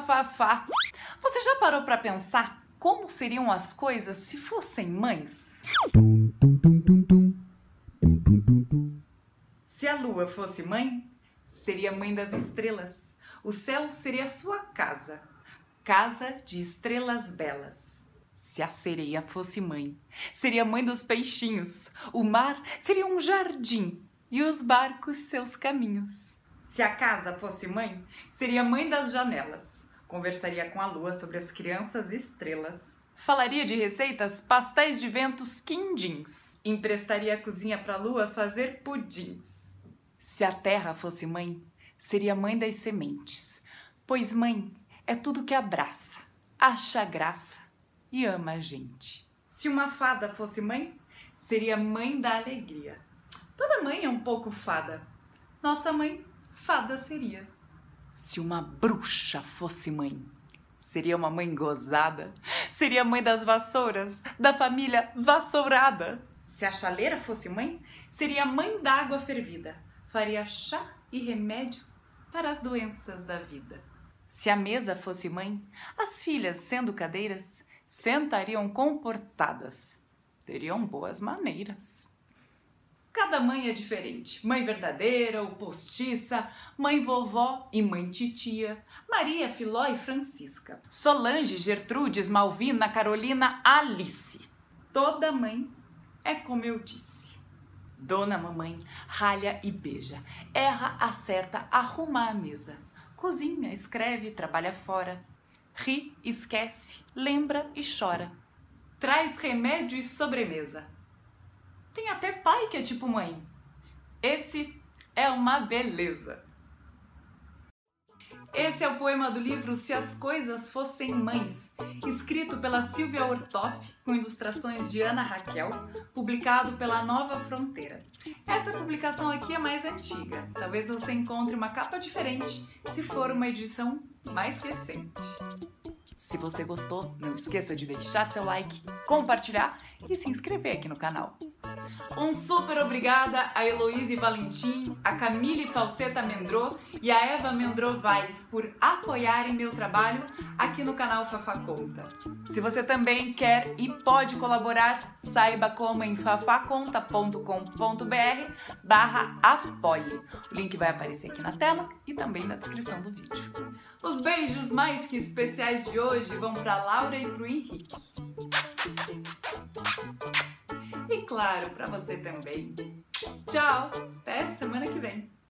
Fafá. Você já parou para pensar como seriam as coisas se fossem mães? Se a lua fosse mãe, seria mãe das estrelas. O céu seria sua casa, casa de estrelas belas. Se a sereia fosse mãe, seria mãe dos peixinhos. O mar seria um jardim e os barcos seus caminhos. Se a casa fosse mãe, seria mãe das janelas. Conversaria com a lua sobre as crianças estrelas. Falaria de receitas, pastéis de ventos, quindins. Emprestaria a cozinha para a lua fazer pudins. Se a terra fosse mãe, seria mãe das sementes. Pois mãe é tudo que abraça, acha graça e ama a gente. Se uma fada fosse mãe, seria mãe da alegria. Toda mãe é um pouco fada. Nossa mãe fada seria. Se uma bruxa fosse mãe, seria uma mãe gozada, seria mãe das vassouras, da família vassourada. Se a chaleira fosse mãe, seria mãe d'água fervida, faria chá e remédio para as doenças da vida. Se a mesa fosse mãe, as filhas, sendo cadeiras, sentariam comportadas, teriam boas maneiras. Cada mãe é diferente. Mãe verdadeira ou postiça, mãe vovó e mãe titia, Maria, Filó e Francisca, Solange, Gertrudes, Malvina, Carolina, Alice. Toda mãe é como eu disse. Dona mamãe ralha e beija, erra, acerta, arruma a mesa, cozinha, escreve, trabalha fora, ri, esquece, lembra e chora, traz remédio e sobremesa tem até pai que é tipo mãe. Esse é uma beleza. Esse é o poema do livro Se as Coisas Fossem Mães, escrito pela Silvia Ortoff, com ilustrações de Ana Raquel, publicado pela Nova Fronteira. Essa publicação aqui é mais antiga, talvez você encontre uma capa diferente se for uma edição mais recente. Se você gostou, não esqueça de deixar seu like, compartilhar e se inscrever aqui no canal. Um super obrigada a Heloíse Valentim, a Camille Falseta Mendro e a Eva Mendro Vaz por apoiarem meu trabalho aqui no canal Fafá Conta. Se você também quer e pode colaborar, saiba como em fafaconta.com.br barra apoie. O link vai aparecer aqui na tela e também na descrição do vídeo. Os beijos mais que especiais de hoje vão para Laura e para o Henrique. Claro, para você também. Tchau, até semana que vem.